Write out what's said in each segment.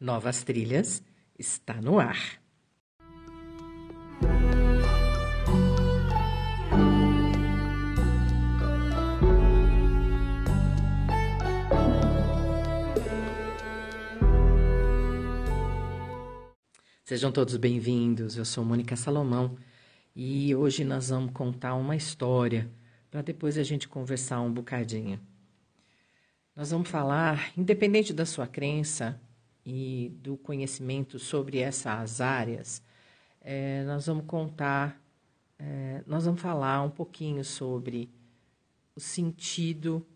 Novas Trilhas está no ar. Sejam todos bem-vindos. Eu sou Mônica Salomão e hoje nós vamos contar uma história para depois a gente conversar um bocadinho. Nós vamos falar, independente da sua crença e do conhecimento sobre essas áreas, é, nós vamos contar, é, nós vamos falar um pouquinho sobre o sentido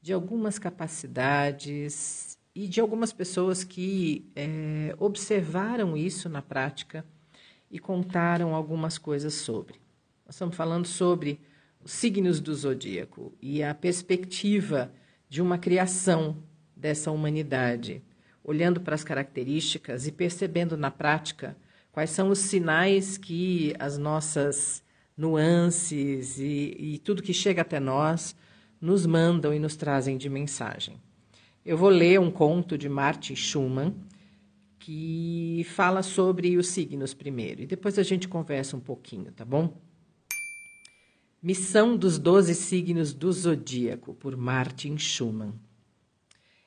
de algumas capacidades e de algumas pessoas que é, observaram isso na prática e contaram algumas coisas sobre. Nós estamos falando sobre os signos do zodíaco e a perspectiva de uma criação dessa humanidade, olhando para as características e percebendo na prática quais são os sinais que as nossas nuances e, e tudo que chega até nós nos mandam e nos trazem de mensagem. Eu vou ler um conto de Martin Schumann que fala sobre os signos primeiro e depois a gente conversa um pouquinho, tá bom? Missão dos Doze Signos do Zodíaco, por Martin Schumann.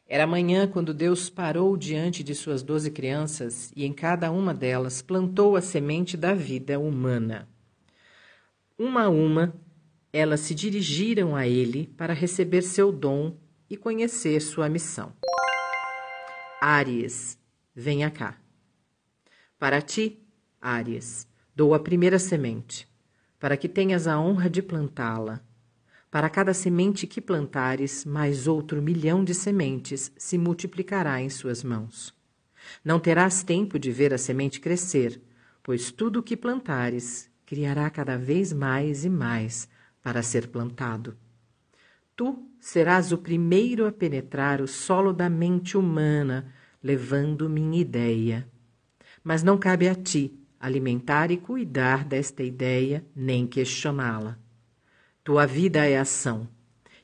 Era manhã quando Deus parou diante de suas doze crianças e em cada uma delas plantou a semente da vida humana. Uma a uma, elas se dirigiram a ele para receber seu dom e conhecer sua missão. Áries, venha cá. Para ti, Áries, dou a primeira semente, para que tenhas a honra de plantá-la. Para cada semente que plantares, mais outro milhão de sementes se multiplicará em suas mãos. Não terás tempo de ver a semente crescer, pois tudo o que plantares criará cada vez mais e mais para ser plantado. Tu serás o primeiro a penetrar o solo da mente humana, levando minha ideia. Mas não cabe a ti alimentar e cuidar desta ideia, nem questioná-la. Tua vida é ação,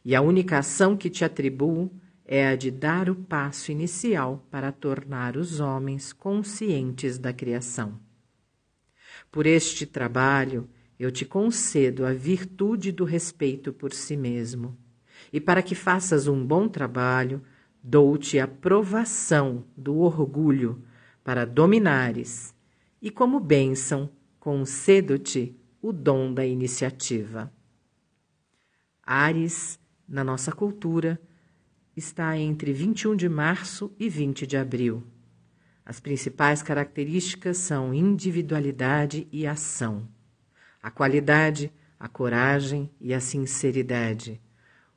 e a única ação que te atribuo é a de dar o passo inicial para tornar os homens conscientes da criação. Por este trabalho, eu te concedo a virtude do respeito por si mesmo e para que faças um bom trabalho, dou-te a provação do orgulho para dominares, e como bênção, concedo-te o dom da iniciativa. Ares, na nossa cultura, está entre 21 de março e 20 de abril. As principais características são individualidade e ação, a qualidade, a coragem e a sinceridade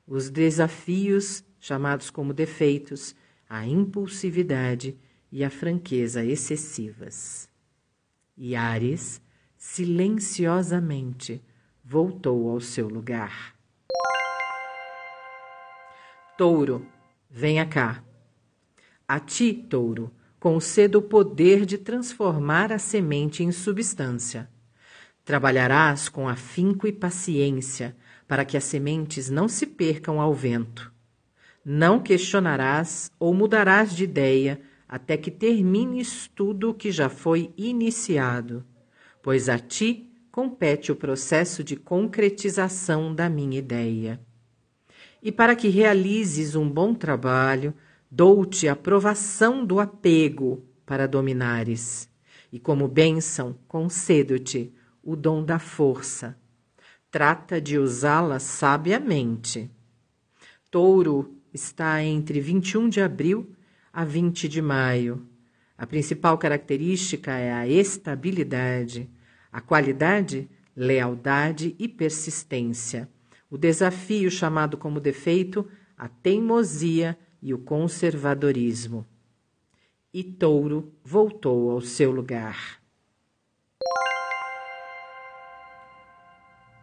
os desafios, chamados como defeitos, a impulsividade e a franqueza excessivas. E Ares, silenciosamente, voltou ao seu lugar. Touro, venha cá. A ti, touro, concedo o poder de transformar a semente em substância. Trabalharás com afinco e paciência para que as sementes não se percam ao vento. Não questionarás ou mudarás de ideia até que termines tudo o que já foi iniciado, pois a ti compete o processo de concretização da minha ideia. E para que realizes um bom trabalho, dou-te a provação do apego para dominares, e como bênção concedo-te o dom da força trata de usá-la sabiamente. Touro está entre 21 de abril a 20 de maio. A principal característica é a estabilidade, a qualidade, lealdade e persistência. O desafio, chamado como defeito, a teimosia e o conservadorismo. E Touro voltou ao seu lugar.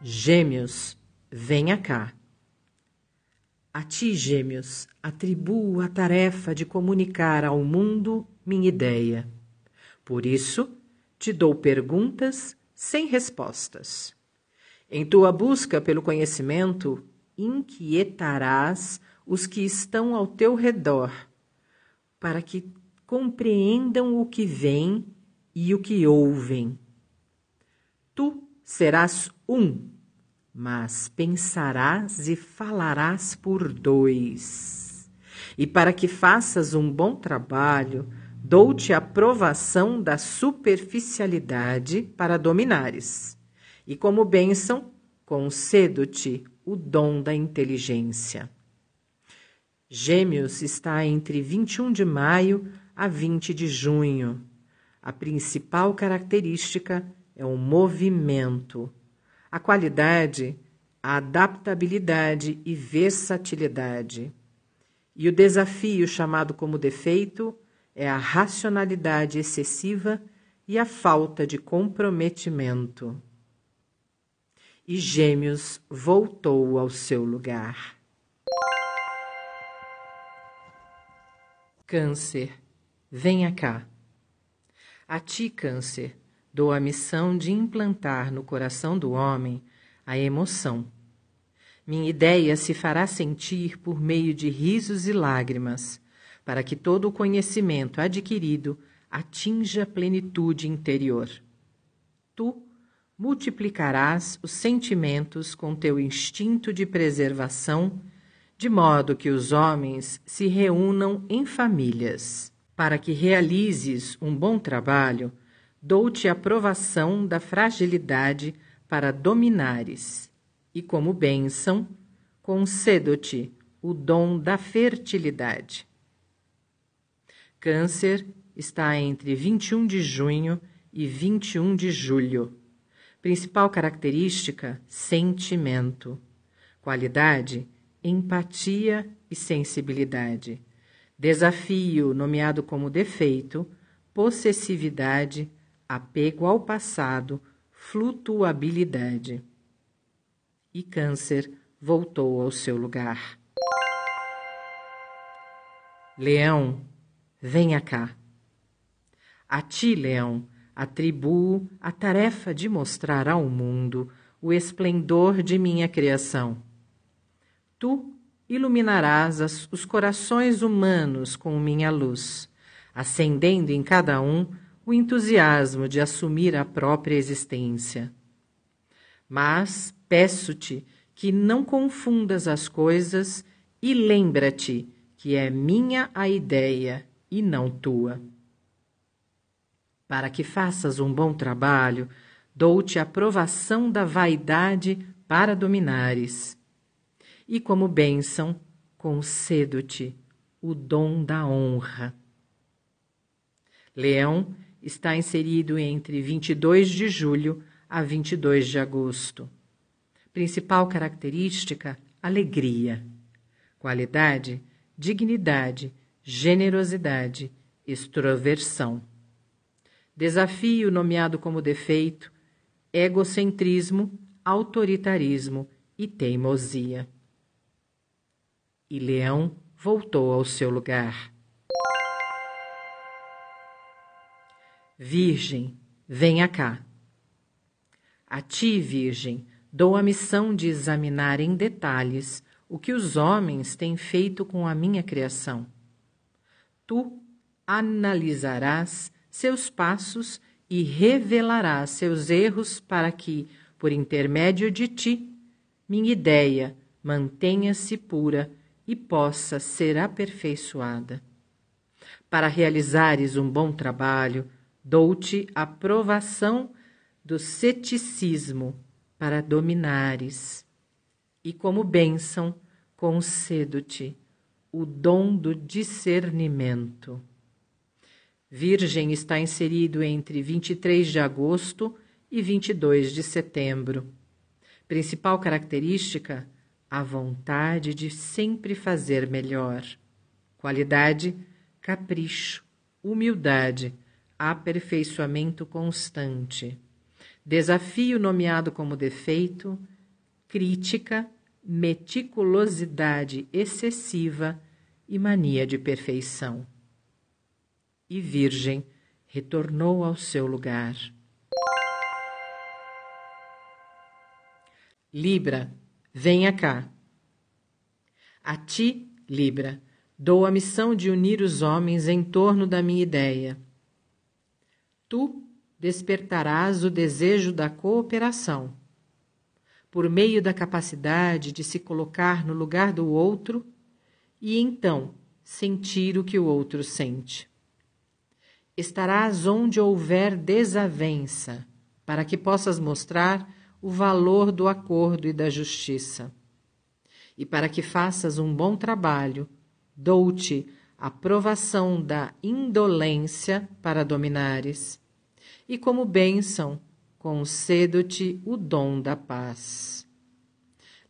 Gêmeos, venha cá. A ti, Gêmeos, atribuo a tarefa de comunicar ao mundo minha ideia. Por isso, te dou perguntas sem respostas. Em tua busca pelo conhecimento, inquietarás os que estão ao teu redor, para que compreendam o que vem e o que ouvem. Tu serás um, mas pensarás e falarás por dois. E para que faças um bom trabalho, dou-te a provação da superficialidade para dominares. E como bênção, concedo-te o dom da inteligência. Gêmeos está entre 21 de maio a 20 de junho. A principal característica é o movimento. A qualidade, a adaptabilidade e versatilidade. E o desafio chamado como defeito é a racionalidade excessiva e a falta de comprometimento. E Gêmeos voltou ao seu lugar. Câncer, venha cá. A ti, Câncer, dou a missão de implantar no coração do homem a emoção. Minha ideia se fará sentir por meio de risos e lágrimas, para que todo o conhecimento adquirido atinja a plenitude interior. Tu multiplicarás os sentimentos com teu instinto de preservação, de modo que os homens se reúnam em famílias. Para que realizes um bom trabalho, dou-te a provação da fragilidade para dominares, e como bênção, concedo-te o dom da fertilidade. Câncer está entre 21 de junho e 21 de julho. Principal característica: sentimento. Qualidade: empatia e sensibilidade. Desafio, nomeado como defeito: possessividade, apego ao passado, flutuabilidade. E Câncer voltou ao seu lugar. Leão, venha cá. A ti, Leão, atribuo a tarefa de mostrar ao mundo o esplendor de minha criação. Tu iluminarás as, os corações humanos com minha luz, acendendo em cada um o entusiasmo de assumir a própria existência. Mas peço-te que não confundas as coisas e lembra-te que é minha a ideia e não tua. Para que faças um bom trabalho, dou-te a provação da vaidade para dominares. E como bênção, concedo-te o dom da honra. Leão está inserido entre 22 de julho a 22 de agosto. Principal característica: alegria. Qualidade: dignidade, generosidade, extroversão. Desafio nomeado como defeito: egocentrismo, autoritarismo e teimosia. E Leão voltou ao seu lugar. Virgem, venha cá. A ti, Virgem, dou a missão de examinar em detalhes o que os homens têm feito com a minha criação. Tu analisarás seus passos e revelará seus erros para que, por intermédio de ti, minha ideia mantenha-se pura e possa ser aperfeiçoada. Para realizares um bom trabalho, dou-te a provação do ceticismo para dominares, e como bênção concedo-te o dom do discernimento. Virgem está inserido entre 23 de agosto e 22 de setembro. Principal característica: a vontade de sempre fazer melhor. Qualidade: capricho, humildade, aperfeiçoamento constante. Desafio nomeado como defeito: crítica, meticulosidade excessiva e mania de perfeição e virgem retornou ao seu lugar. Libra, venha cá. A ti, Libra, dou a missão de unir os homens em torno da minha ideia. Tu despertarás o desejo da cooperação. Por meio da capacidade de se colocar no lugar do outro e então sentir o que o outro sente. Estarás onde houver desavença, para que possas mostrar o valor do acordo e da justiça. E para que faças um bom trabalho, dou-te a provação da indolência para dominares, e como bênção, concedo-te o dom da paz.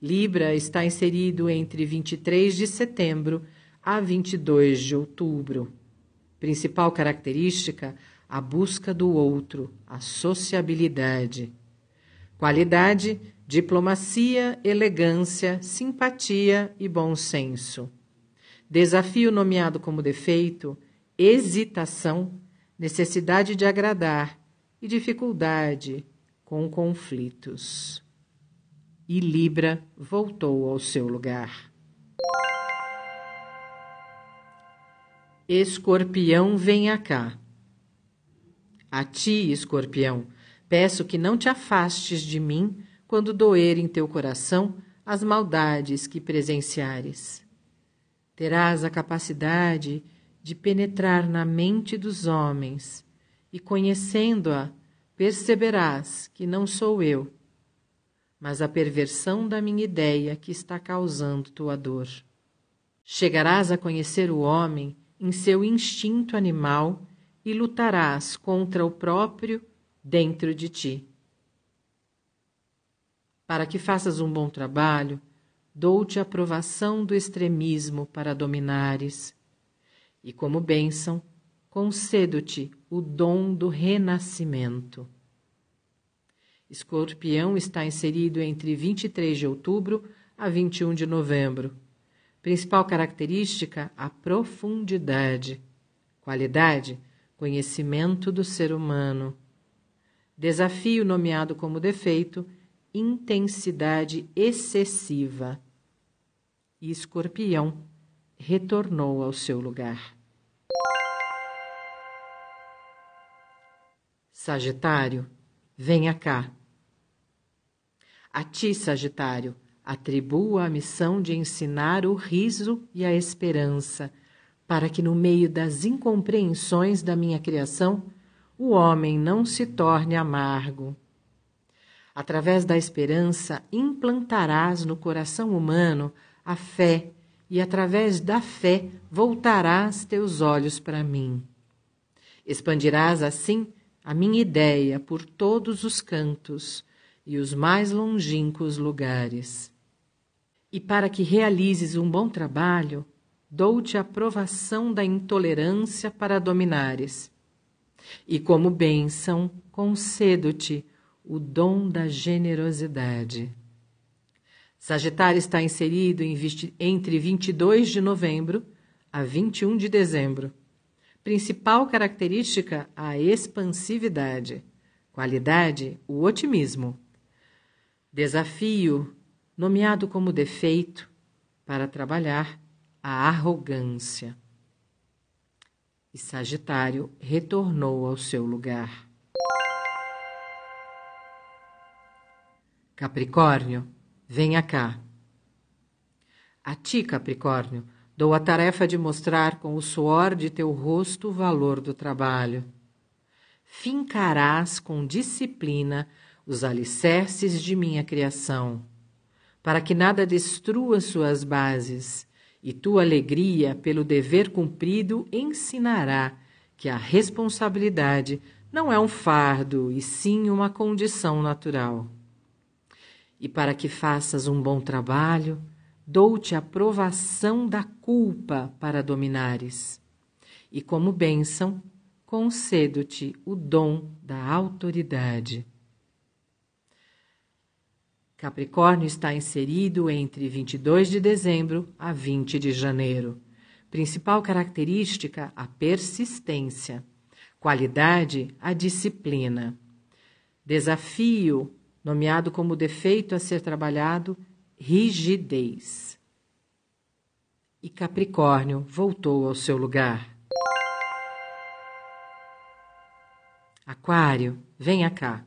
Libra está inserido entre 23 de setembro a 22 de outubro. Principal característica: a busca do outro, a sociabilidade. Qualidade: diplomacia, elegância, simpatia e bom senso. Desafio nomeado como defeito: hesitação, necessidade de agradar e dificuldade com conflitos. E Libra voltou ao seu lugar. Escorpião, venha cá. A ti, escorpião, peço que não te afastes de mim quando doer em teu coração as maldades que presenciares. Terás a capacidade de penetrar na mente dos homens e, conhecendo-a, perceberás que não sou eu, mas a perversão da minha ideia que está causando tua dor. Chegarás a conhecer o homem em seu instinto animal e lutarás contra o próprio dentro de ti. Para que faças um bom trabalho, dou-te a aprovação do extremismo para dominares, e como bênção, concedo-te o dom do renascimento. Escorpião está inserido entre 23 de outubro a 21 de novembro. Principal característica: a profundidade. Qualidade: conhecimento do ser humano. Desafio nomeado como defeito: intensidade excessiva. E Escorpião retornou ao seu lugar. Sagitário, venha cá. A ti, Sagitário, Atribuo a missão de ensinar o riso e a esperança, para que no meio das incompreensões da minha criação, o homem não se torne amargo. Através da esperança, implantarás no coração humano a fé, e através da fé voltarás teus olhos para mim. Expandirás assim a minha ideia por todos os cantos e os mais longínquos lugares. E para que realizes um bom trabalho, dou-te a aprovação da intolerância para dominares. E como bênção, concedo-te o dom da generosidade. Sagitário está inserido entre 22 de novembro a 21 de dezembro. Principal característica, a expansividade. Qualidade, o otimismo. Desafio, nomeado como defeito para trabalhar a arrogância. E Sagitário retornou ao seu lugar. Capricórnio, venha cá. A ti, Capricórnio, dou a tarefa de mostrar com o suor de teu rosto o valor do trabalho. Fincarás com disciplina os alicerces de minha criação para que nada destrua suas bases, e tua alegria pelo dever cumprido ensinará que a responsabilidade não é um fardo, e sim uma condição natural. E para que faças um bom trabalho, dou-te a provação da culpa para dominares. E como bênção, concedo-te o dom da autoridade. Capricórnio está inserido entre 22 de dezembro a 20 de janeiro. Principal característica: a persistência. Qualidade: a disciplina. Desafio, nomeado como defeito a ser trabalhado: rigidez. e Capricórnio voltou ao seu lugar. Aquário, venha cá.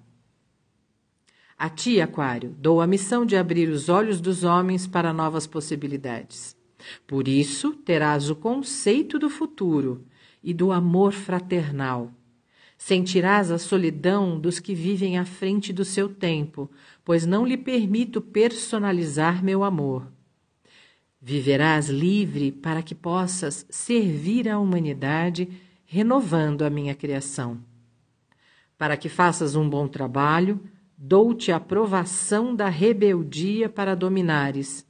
A ti, Aquário, dou a missão de abrir os olhos dos homens para novas possibilidades. Por isso, terás o conceito do futuro e do amor fraternal. Sentirás a solidão dos que vivem à frente do seu tempo, pois não lhe permito personalizar meu amor. Viverás livre para que possas servir à humanidade, renovando a minha criação. Para que faças um bom trabalho, dou-te a provação da rebeldia para dominares,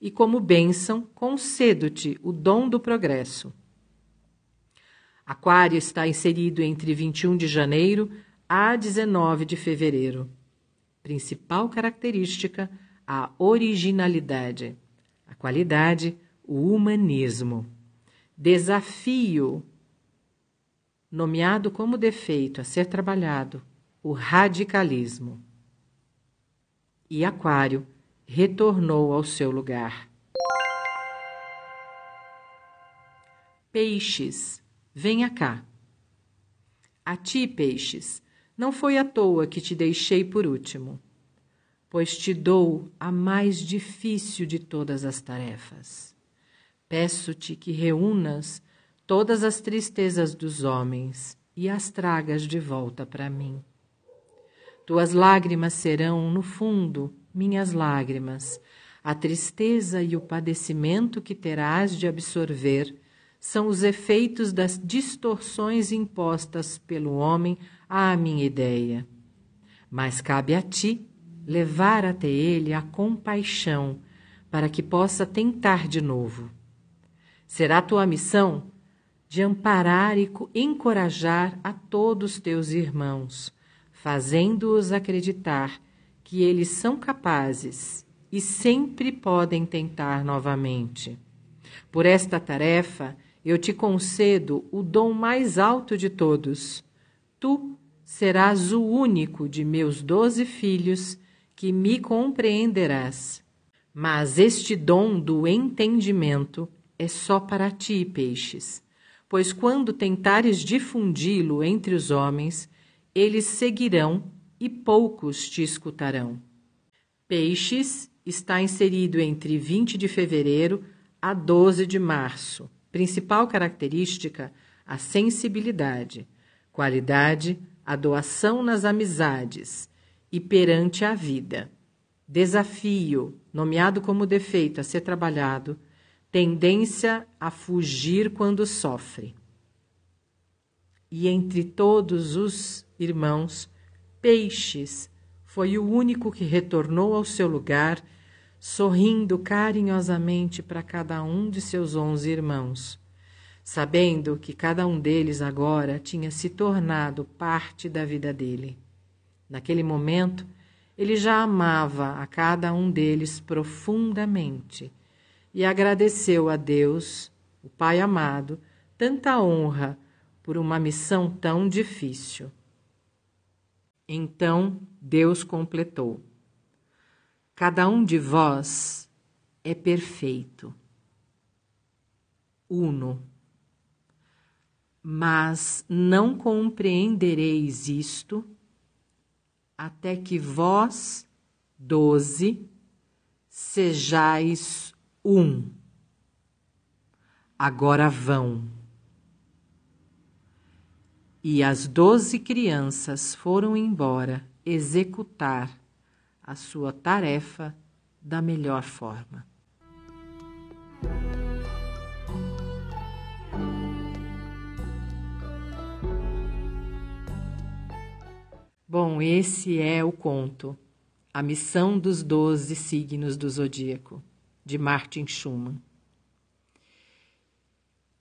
e como bênção concedo-te o dom do progresso. Aquário está inserido entre 21 de janeiro a 19 de fevereiro. Principal característica, a originalidade. A qualidade, o humanismo. Desafio, nomeado como defeito a ser trabalhado, o radicalismo. E Aquário retornou ao seu lugar. Peixes, venha cá. A ti, peixes, não foi à toa que te deixei por último, pois te dou a mais difícil de todas as tarefas. Peço-te que reúnas todas as tristezas dos homens e as tragas de volta para mim. Tuas lágrimas serão, no fundo, minhas lágrimas. A tristeza e o padecimento que terás de absorver são os efeitos das distorções impostas pelo homem à minha ideia. Mas cabe a ti levar até ele a compaixão para que possa tentar de novo. Será tua missão de amparar e encorajar a todos teus irmãos, fazendo-os acreditar que eles são capazes e sempre podem tentar novamente. Por esta tarefa, eu te concedo o dom mais alto de todos. Tu serás o único de meus doze filhos que me compreenderás. Mas este dom do entendimento é só para ti, peixes pois quando tentares difundi-lo entre os homens, eles seguirão e poucos te escutarão. Peixes está inserido entre 20 de fevereiro a 12 de março. Principal característica: a sensibilidade, qualidade, a doação nas amizades e perante a vida. Desafio, nomeado como defeito a ser trabalhado, tendência a fugir quando sofre. E entre todos os irmãos, Peixes foi o único que retornou ao seu lugar, sorrindo carinhosamente para cada um de seus onze irmãos, sabendo que cada um deles agora tinha se tornado parte da vida dele. Naquele momento, ele já amava a cada um deles profundamente e agradeceu a Deus, o Pai amado, tanta honra por uma missão tão difícil. Então Deus completou: Cada um de vós é perfeito, uno, mas não compreendereis isto até que vós, doze, sejais um. Agora vão. E as doze crianças foram embora executar a sua tarefa da melhor forma. Bom, esse é o conto, a missão dos doze signos do zodíaco de Martin Schumann.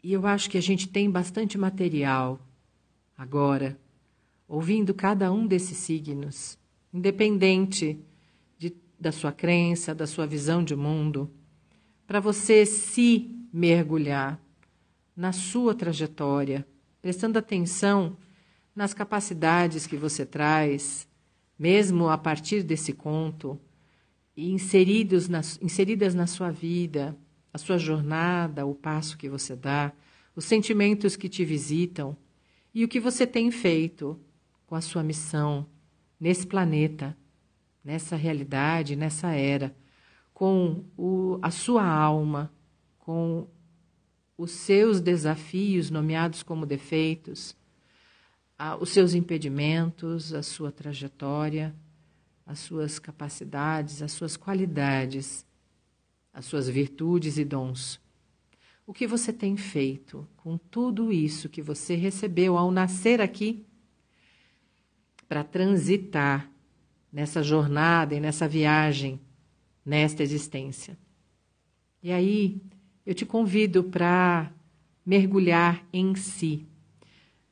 E eu acho que a gente tem bastante material agora, ouvindo cada um desses signos, independente de, da sua crença, da sua visão de mundo, para você se mergulhar na sua trajetória, prestando atenção nas capacidades que você traz, mesmo a partir desse conto, inseridos na, inseridas na sua vida, a sua jornada, o passo que você dá, os sentimentos que te visitam e o que você tem feito com a sua missão nesse planeta, nessa realidade, nessa era, com o, a sua alma, com os seus desafios nomeados como defeitos, a, os seus impedimentos, a sua trajetória, as suas capacidades, as suas qualidades, as suas virtudes e dons. O que você tem feito com tudo isso que você recebeu ao nascer aqui para transitar nessa jornada e nessa viagem, nesta existência? E aí, eu te convido para mergulhar em si.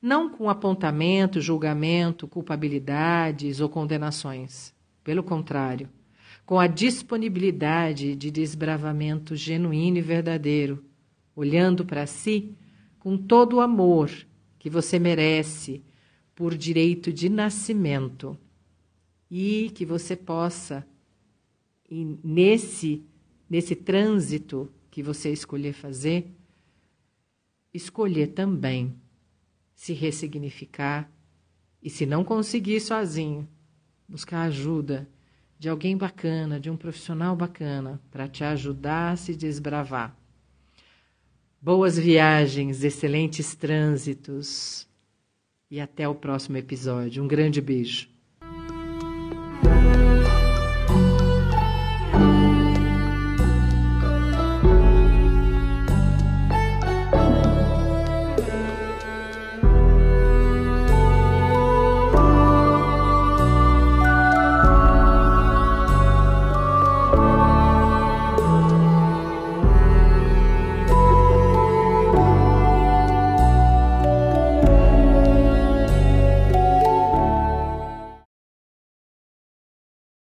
Não com apontamento, julgamento, culpabilidades ou condenações. Pelo contrário, com a disponibilidade de desbravamento genuíno e verdadeiro, olhando para si com todo o amor que você merece por direito de nascimento e que você possa, nesse, nesse trânsito que você escolher fazer, escolher também se ressignificar e, se não conseguir sozinho, buscar ajuda de alguém bacana, de um profissional bacana, para te ajudar a se desbravar. Boas viagens, excelentes trânsitos e até o próximo episódio. Um grande beijo.